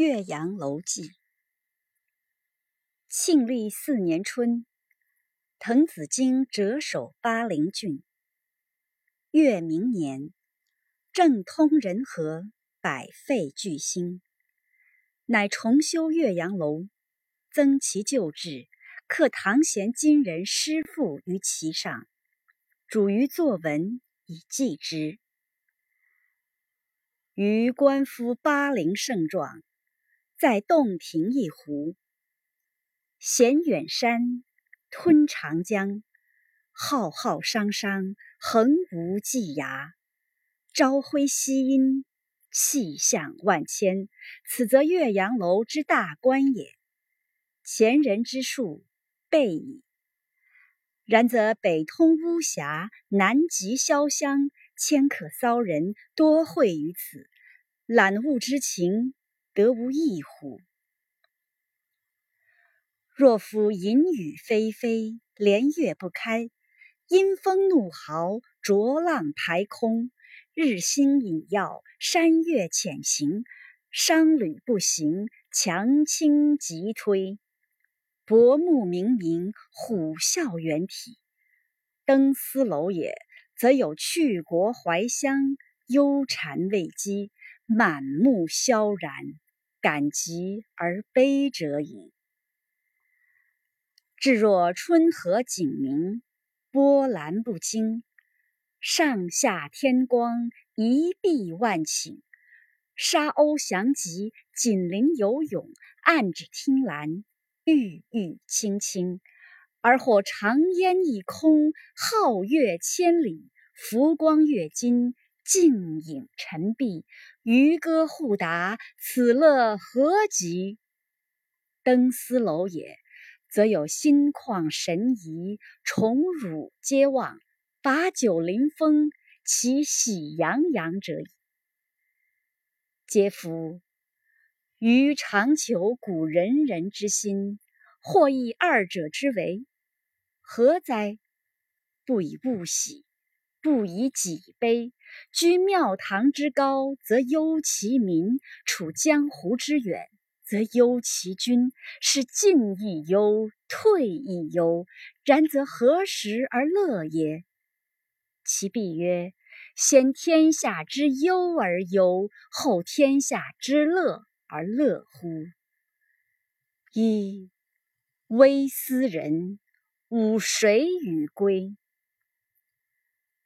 岳阳楼记。庆历四年春，滕子京谪守巴陵郡。越明年，政通人和，百废具兴，乃重修岳阳楼，增其旧制，刻唐贤今人诗赋于其上，主于作文以记之。余观夫巴陵胜状。在洞庭一湖，衔远山，吞长江，浩浩汤汤，横无际涯。朝晖夕阴，气象万千。此则岳阳楼之大观也。前人之述备矣。然则北通巫峡，南极潇湘，迁客骚人多会于此，览物之情。得无异乎？若夫淫雨霏霏，连月不开；阴风怒号，浊浪排空。日星隐曜，山岳潜行。商旅不行，强倾急推。薄暮冥冥，虎啸猿啼。登斯楼也，则有去国怀乡，忧谗畏讥，满目萧然。感极而悲者矣。至若春和景明，波澜不惊，上下天光，一碧万顷。沙鸥翔集，锦鳞游泳，岸芷汀兰，郁郁青青。而或长烟一空，皓月千里，浮光跃金。静影沉璧，渔歌互答，此乐何极！登斯楼也，则有心旷神怡，宠辱皆忘，把酒临风，其喜洋洋者矣。嗟夫！余常求古仁人之心，或异二者之为，何哉？不以物喜。不以己悲，居庙堂之高则忧其民，处江湖之远则忧其君。是进亦忧，退亦忧。然则何时而乐也？其必曰：先天下之忧而忧，后天下之乐而乐乎？一微斯人，吾谁与归？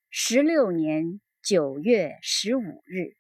十六年九月十五日。